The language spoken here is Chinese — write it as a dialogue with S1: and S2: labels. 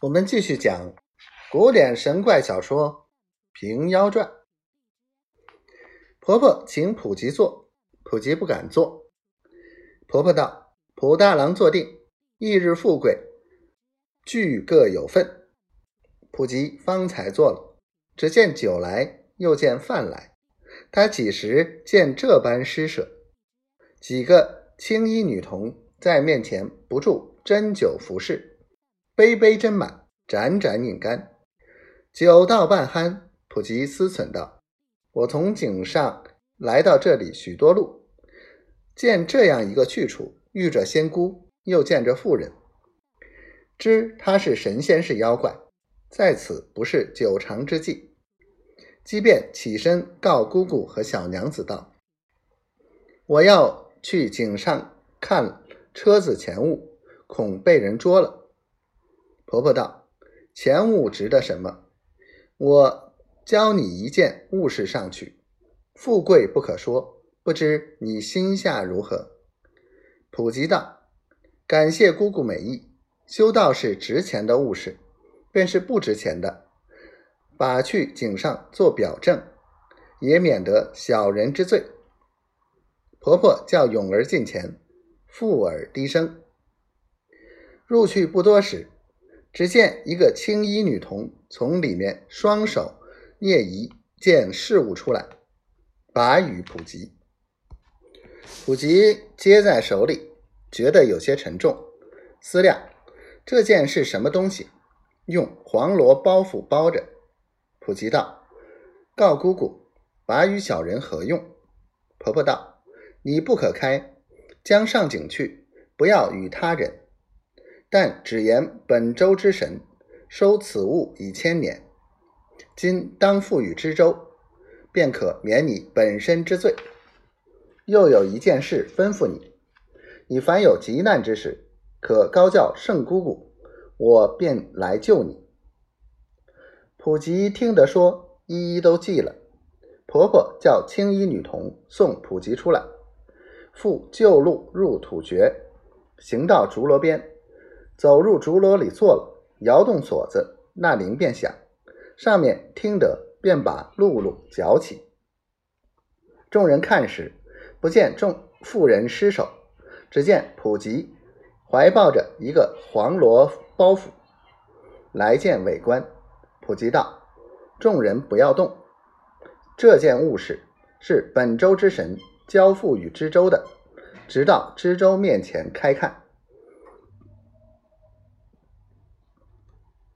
S1: 我们继续讲古典神怪小说《平妖传》。婆婆请普吉坐，普吉不敢坐。婆婆道：“普大郎坐定，翌日富贵，俱各有份。”普吉方才坐了，只见酒来，又见饭来，他几时见这般施舍？几个青衣女童在面前不住斟酒服侍。杯杯斟满，盏盏饮干，酒到半酣，普吉思忖道：“我从井上来到这里许多路，见这样一个去处，遇着仙姑，又见着妇人，知他是神仙是妖怪，在此不是久长之计。即便起身告姑姑和小娘子道：‘我要去井上看车子钱物，恐被人捉了。’”婆婆道：“钱物值得什么？我教你一件物事上去，富贵不可说，不知你心下如何？”普吉道：“感谢姑姑美意，修道是值钱的物事，便是不值钱的，把去井上做表证，也免得小人之罪。”婆婆叫勇儿近前，附耳低声。入去不多时。只见一个青衣女童从里面双手捏一件事物出来，把与普吉。普吉接在手里，觉得有些沉重，思量这件是什么东西，用黄罗包袱包着。普吉道：“告姑姑，把与小人何用？”婆婆道：“你不可开，将上井去，不要与他人。”但只言本州之神收此物已千年，今当付与知州，便可免你本身之罪。又有一件事吩咐你：你凡有急难之事，可高叫圣姑姑，我便来救你。普吉听得说，一一都记了。婆婆叫青衣女童送普吉出来，复旧路入土穴，行到竹箩边。走入竹箩里坐了，摇动锁子，那铃便响。上面听得，便把露露搅起。众人看时，不见众妇人失手，只见普吉怀抱着一个黄罗包袱来见伟官。普吉道：“众人不要动，这件物事是本州之神交付与知州的，直到知州面前开看。”